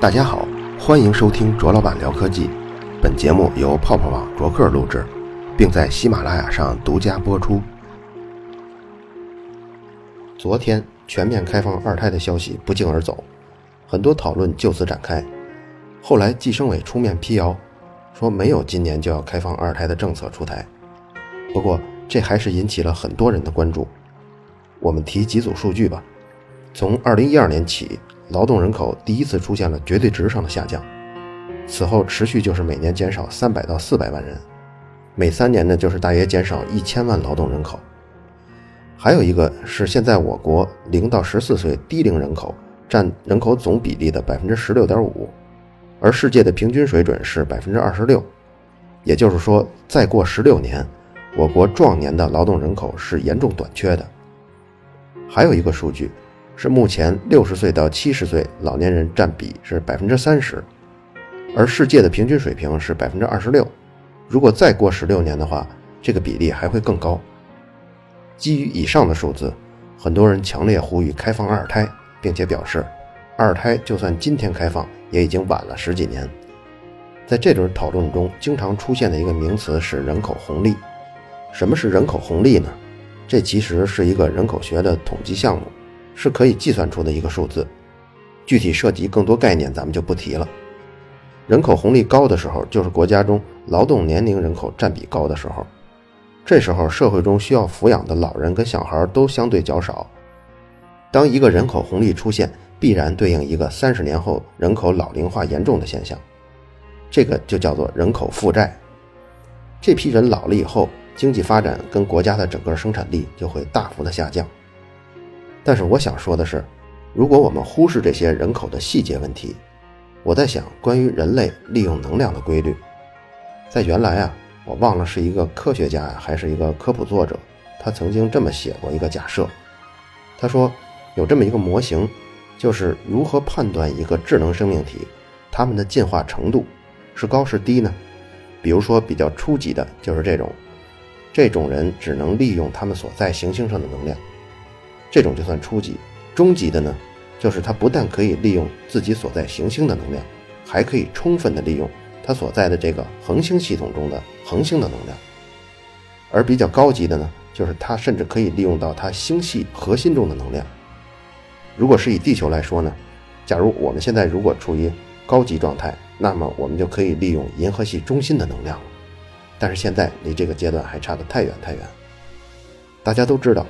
大家好，欢迎收听卓老板聊科技。本节目由泡泡网卓克录制，并在喜马拉雅上独家播出。昨天全面开放二胎的消息不胫而走，很多讨论就此展开。后来计生委出面辟谣，说没有今年就要开放二胎的政策出台。不过这还是引起了很多人的关注。我们提几组数据吧。从2012年起。劳动人口第一次出现了绝对值上的下降，此后持续就是每年减少三百到四百万人，每三年呢就是大约减少一千万劳动人口。还有一个是现在我国零到十四岁低龄人口占人口总比例的百分之十六点五，而世界的平均水准是百分之二十六，也就是说再过十六年，我国壮年的劳动人口是严重短缺的。还有一个数据。是目前六十岁到七十岁老年人占比是百分之三十，而世界的平均水平是百分之二十六。如果再过十六年的话，这个比例还会更高。基于以上的数字，很多人强烈呼吁开放二胎，并且表示，二胎就算今天开放，也已经晚了十几年。在这轮讨论中，经常出现的一个名词是人口红利。什么是人口红利呢？这其实是一个人口学的统计项目。是可以计算出的一个数字，具体涉及更多概念，咱们就不提了。人口红利高的时候，就是国家中劳动年龄人口占比高的时候，这时候社会中需要抚养的老人跟小孩都相对较少。当一个人口红利出现，必然对应一个三十年后人口老龄化严重的现象，这个就叫做人口负债。这批人老了以后，经济发展跟国家的整个生产力就会大幅的下降。但是我想说的是，如果我们忽视这些人口的细节问题，我在想关于人类利用能量的规律。在原来啊，我忘了是一个科学家呀，还是一个科普作者，他曾经这么写过一个假设。他说有这么一个模型，就是如何判断一个智能生命体它们的进化程度是高是低呢？比如说比较初级的就是这种，这种人只能利用他们所在行星上的能量。这种就算初级，中级的呢，就是他不但可以利用自己所在行星的能量，还可以充分的利用他所在的这个恒星系统中的恒星的能量。而比较高级的呢，就是他甚至可以利用到他星系核心中的能量。如果是以地球来说呢，假如我们现在如果处于高级状态，那么我们就可以利用银河系中心的能量了。但是现在离这个阶段还差得太远太远。大家都知道。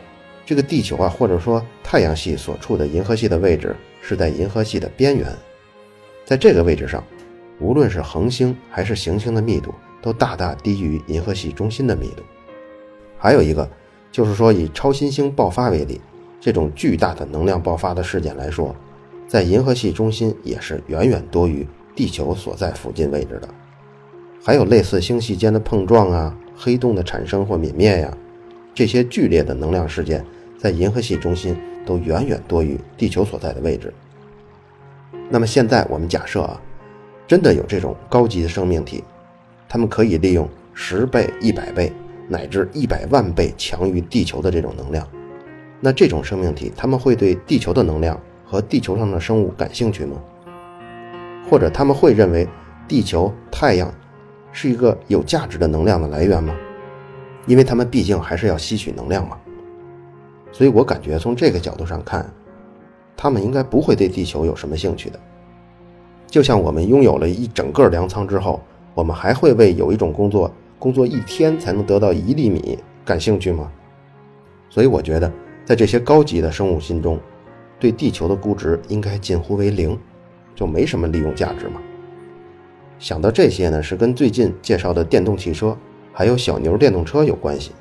这个地球啊，或者说太阳系所处的银河系的位置是在银河系的边缘，在这个位置上，无论是恒星还是行星的密度都大大低于银河系中心的密度。还有一个，就是说以超新星爆发为例，这种巨大的能量爆发的事件来说，在银河系中心也是远远多于地球所在附近位置的。还有类似星系间的碰撞啊，黑洞的产生或泯灭呀，这些剧烈的能量事件。在银河系中心都远远多于地球所在的位置。那么现在我们假设啊，真的有这种高级的生命体，他们可以利用十倍、一百倍乃至一百万倍强于地球的这种能量。那这种生命体，他们会对地球的能量和地球上的生物感兴趣吗？或者他们会认为地球、太阳是一个有价值的能量的来源吗？因为他们毕竟还是要吸取能量嘛。所以我感觉从这个角度上看，他们应该不会对地球有什么兴趣的。就像我们拥有了一整个粮仓之后，我们还会为有一种工作工作一天才能得到一粒米感兴趣吗？所以我觉得，在这些高级的生物心中，对地球的估值应该近乎为零，就没什么利用价值嘛。想到这些呢，是跟最近介绍的电动汽车还有小牛电动车有关系。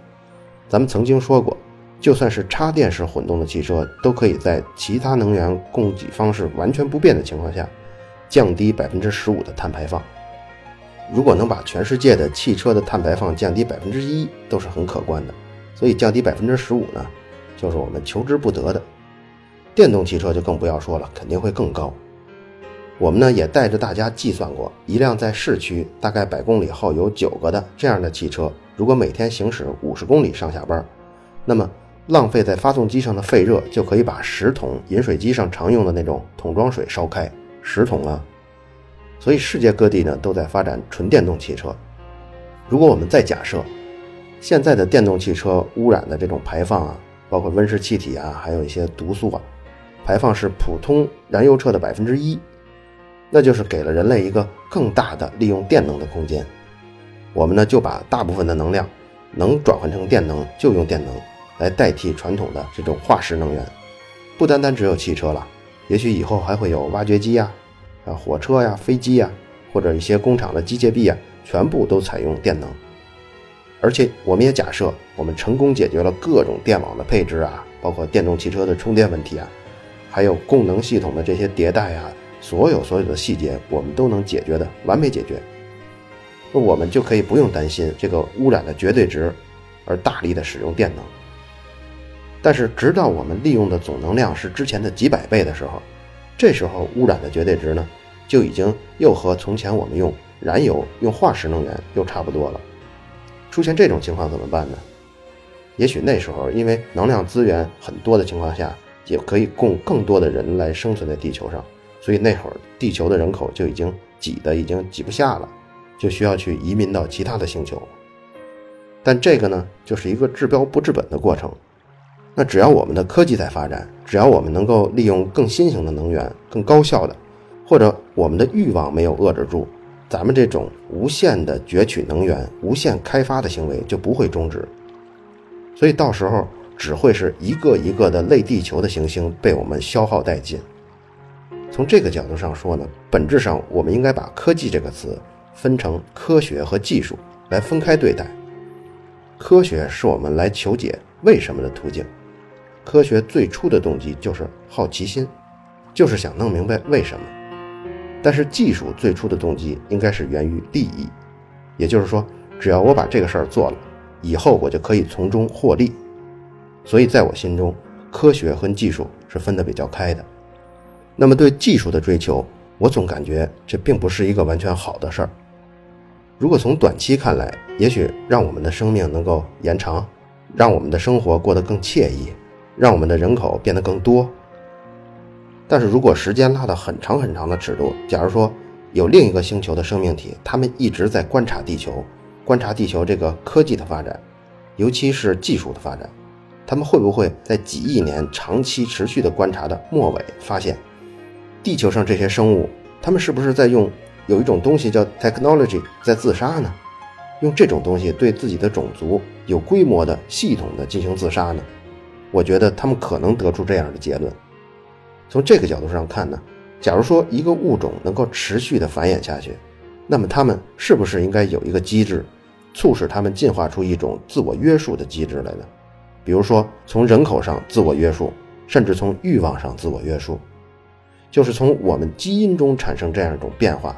咱们曾经说过。就算是插电式混动的汽车，都可以在其他能源供给方式完全不变的情况下，降低百分之十五的碳排放。如果能把全世界的汽车的碳排放降低百分之一，都是很可观的。所以降低百分之十五呢，就是我们求之不得的。电动汽车就更不要说了，肯定会更高。我们呢也带着大家计算过，一辆在市区大概百公里耗油九个的这样的汽车，如果每天行驶五十公里上下班，那么，浪费在发动机上的废热就可以把十桶饮水机上常用的那种桶装水烧开，十桶啊！所以世界各地呢都在发展纯电动汽车。如果我们再假设，现在的电动汽车污染的这种排放啊，包括温室气体啊，还有一些毒素啊，排放是普通燃油车的百分之一，那就是给了人类一个更大的利用电能的空间。我们呢就把大部分的能量能转换成电能就用电能来代替传统的这种化石能源，不单单只有汽车了，也许以后还会有挖掘机呀、啊火车呀、飞机呀，或者一些工厂的机械臂啊，全部都采用电能。而且我们也假设，我们成功解决了各种电网的配置啊，包括电动汽车的充电问题啊，还有供能系统的这些迭代啊，所有所有的细节我们都能解决的完美解决。那我们就可以不用担心这个污染的绝对值，而大力的使用电能。但是，直到我们利用的总能量是之前的几百倍的时候，这时候污染的绝对值呢，就已经又和从前我们用燃油、用化石能源又差不多了。出现这种情况怎么办呢？也许那时候因为能量资源很多的情况下，也可以供更多的人来生存在地球上，所以那会儿地球的人口就已经挤得已经挤不下了，就需要去移民到其他的星球。但这个呢，就是一个治标不治本的过程。那只要我们的科技在发展，只要我们能够利用更新型的能源、更高效的，或者我们的欲望没有遏制住。咱们这种无限的攫取能源、无限开发的行为就不会终止，所以到时候只会是一个一个的类地球的行星被我们消耗殆尽。从这个角度上说呢，本质上我们应该把“科技”这个词分成科学和技术来分开对待。科学是我们来求解为什么的途径，科学最初的动机就是好奇心，就是想弄明白为什么。但是技术最初的动机应该是源于利益，也就是说，只要我把这个事儿做了，以后我就可以从中获利。所以在我心中，科学和技术是分得比较开的。那么对技术的追求，我总感觉这并不是一个完全好的事儿。如果从短期看来，也许让我们的生命能够延长，让我们的生活过得更惬意，让我们的人口变得更多。但是如果时间拉到很长很长的尺度，假如说有另一个星球的生命体，他们一直在观察地球，观察地球这个科技的发展，尤其是技术的发展，他们会不会在几亿年长期持续的观察的末尾发现，地球上这些生物，他们是不是在用有一种东西叫 technology 在自杀呢？用这种东西对自己的种族有规模的、系统的进行自杀呢？我觉得他们可能得出这样的结论。从这个角度上看呢，假如说一个物种能够持续的繁衍下去，那么他们是不是应该有一个机制，促使他们进化出一种自我约束的机制来呢？比如说从人口上自我约束，甚至从欲望上自我约束，就是从我们基因中产生这样一种变化，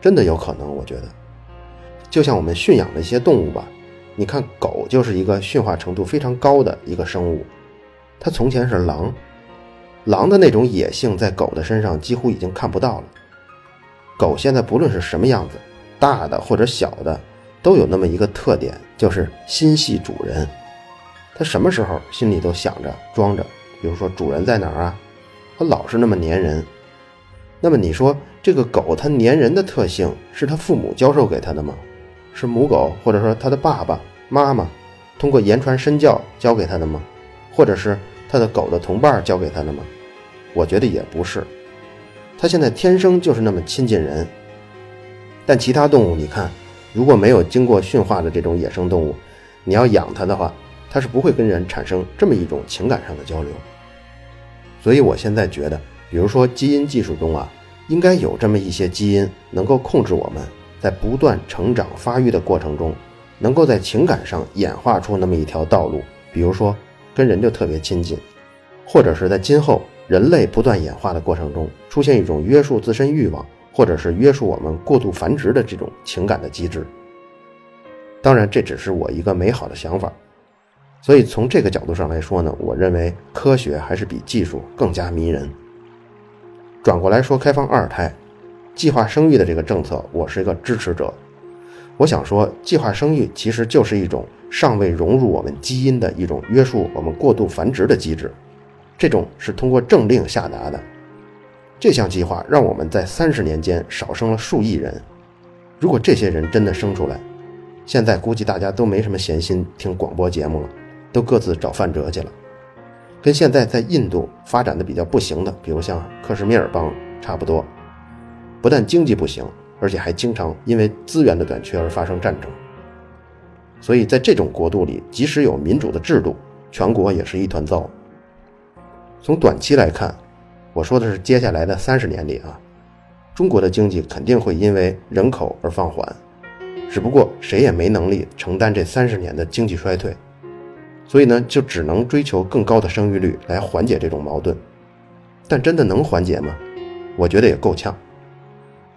真的有可能。我觉得，就像我们驯养的一些动物吧，你看狗就是一个驯化程度非常高的一个生物，它从前是狼。狼的那种野性在狗的身上几乎已经看不到了。狗现在不论是什么样子，大的或者小的，都有那么一个特点，就是心系主人。它什么时候心里都想着装着，比如说主人在哪儿啊？它老是那么粘人。那么你说这个狗它粘人的特性是它父母教授给它的吗？是母狗或者说它的爸爸妈妈通过言传身教教给它的吗？或者是它的狗的同伴教给它的吗？我觉得也不是，它现在天生就是那么亲近人。但其他动物，你看，如果没有经过驯化的这种野生动物，你要养它的话，它是不会跟人产生这么一种情感上的交流。所以我现在觉得，比如说基因技术中啊，应该有这么一些基因，能够控制我们在不断成长发育的过程中，能够在情感上演化出那么一条道路，比如说跟人就特别亲近，或者是在今后。人类不断演化的过程中，出现一种约束自身欲望，或者是约束我们过度繁殖的这种情感的机制。当然，这只是我一个美好的想法。所以从这个角度上来说呢，我认为科学还是比技术更加迷人。转过来说，开放二胎、计划生育的这个政策，我是一个支持者。我想说，计划生育其实就是一种尚未融入我们基因的一种约束我们过度繁殖的机制，这种是通过政令下达的。这项计划让我们在三十年间少生了数亿人。如果这些人真的生出来，现在估计大家都没什么闲心听广播节目了，都各自找范哲去了。跟现在在印度发展的比较不行的，比如像克什米尔邦差不多，不但经济不行。而且还经常因为资源的短缺而发生战争，所以在这种国度里，即使有民主的制度，全国也是一团糟。从短期来看，我说的是接下来的三十年里啊，中国的经济肯定会因为人口而放缓，只不过谁也没能力承担这三十年的经济衰退，所以呢，就只能追求更高的生育率来缓解这种矛盾。但真的能缓解吗？我觉得也够呛。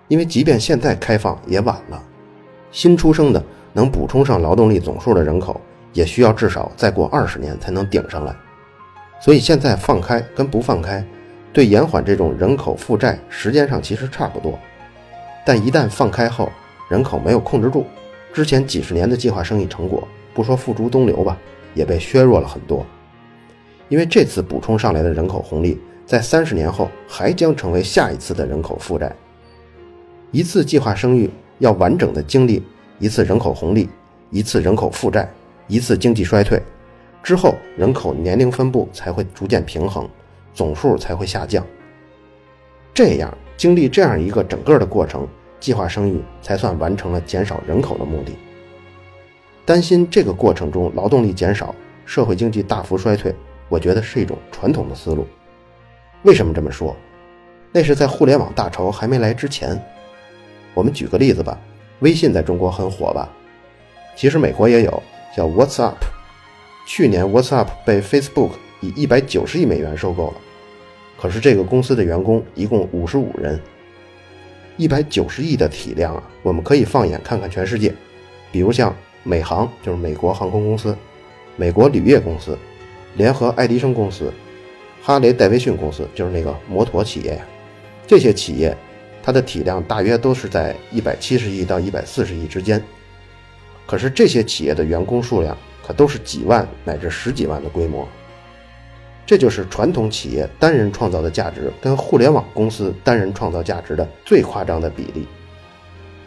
因为即便现在开放也晚了，新出生的能补充上劳动力总数的人口，也需要至少再过二十年才能顶上来。所以现在放开跟不放开，对延缓这种人口负债时间上其实差不多。但一旦放开后，人口没有控制住，之前几十年的计划生育成果，不说付诸东流吧，也被削弱了很多。因为这次补充上来的人口红利，在三十年后还将成为下一次的人口负债。一次计划生育要完整的经历一次人口红利，一次人口负债，一次经济衰退，之后人口年龄分布才会逐渐平衡，总数才会下降。这样经历这样一个整个的过程，计划生育才算完成了减少人口的目的。担心这个过程中劳动力减少，社会经济大幅衰退，我觉得是一种传统的思路。为什么这么说？那是在互联网大潮还没来之前。我们举个例子吧，微信在中国很火吧？其实美国也有，叫 WhatsApp。去年 WhatsApp 被 Facebook 以一百九十亿美元收购了，可是这个公司的员工一共五十五人，一百九十亿的体量啊！我们可以放眼看看全世界，比如像美航，就是美国航空公司；美国铝业公司；联合爱迪生公司；哈雷戴维逊公司，就是那个摩托企业，这些企业。它的体量大约都是在一百七十亿到一百四十亿之间，可是这些企业的员工数量可都是几万乃至十几万的规模。这就是传统企业单人创造的价值跟互联网公司单人创造价值的最夸张的比例。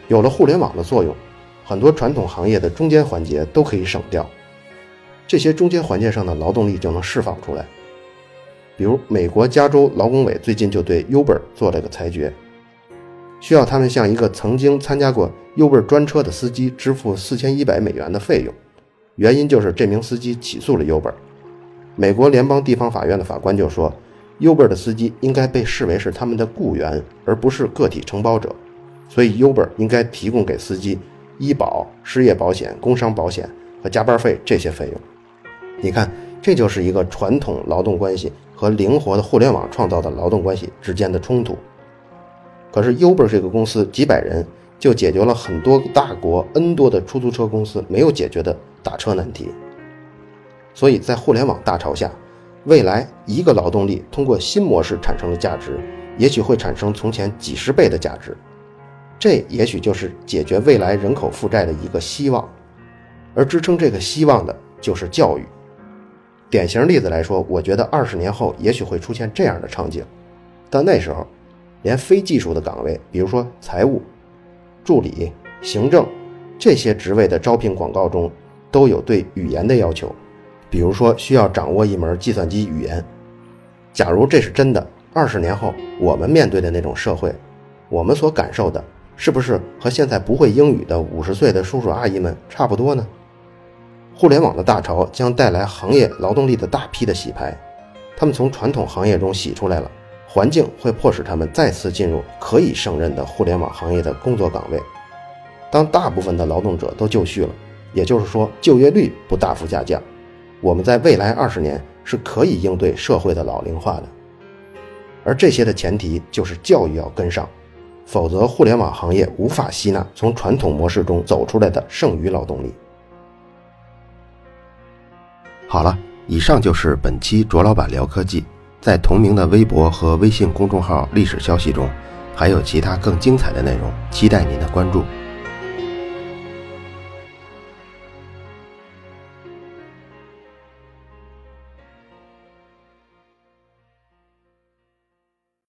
有了互联网的作用，很多传统行业的中间环节都可以省掉，这些中间环节上的劳动力就能释放出来。比如，美国加州劳工委最近就对 Uber 做了个裁决。需要他们向一个曾经参加过 Uber 专车的司机支付四千一百美元的费用，原因就是这名司机起诉了 Uber。美国联邦地方法院的法官就说，Uber 的司机应该被视为是他们的雇员，而不是个体承包者，所以 Uber 应该提供给司机医保、失业保险、工伤保险和加班费这些费用。你看，这就是一个传统劳动关系和灵活的互联网创造的劳动关系之间的冲突。可是 Uber 这个公司几百人就解决了很多大国 N 多的出租车公司没有解决的打车难题。所以在互联网大潮下，未来一个劳动力通过新模式产生的价值，也许会产生从前几十倍的价值。这也许就是解决未来人口负债的一个希望，而支撑这个希望的就是教育。典型例子来说，我觉得二十年后也许会出现这样的场景，但那时候。连非技术的岗位，比如说财务、助理、行政这些职位的招聘广告中，都有对语言的要求，比如说需要掌握一门计算机语言。假如这是真的，二十年后我们面对的那种社会，我们所感受的，是不是和现在不会英语的五十岁的叔叔阿姨们差不多呢？互联网的大潮将带来行业劳动力的大批的洗牌，他们从传统行业中洗出来了。环境会迫使他们再次进入可以胜任的互联网行业的工作岗位。当大部分的劳动者都就绪了，也就是说就业率不大幅下降，我们在未来二十年是可以应对社会的老龄化的。而这些的前提就是教育要跟上，否则互联网行业无法吸纳从传统模式中走出来的剩余劳动力。好了，以上就是本期卓老板聊科技。在同名的微博和微信公众号历史消息中，还有其他更精彩的内容，期待您的关注。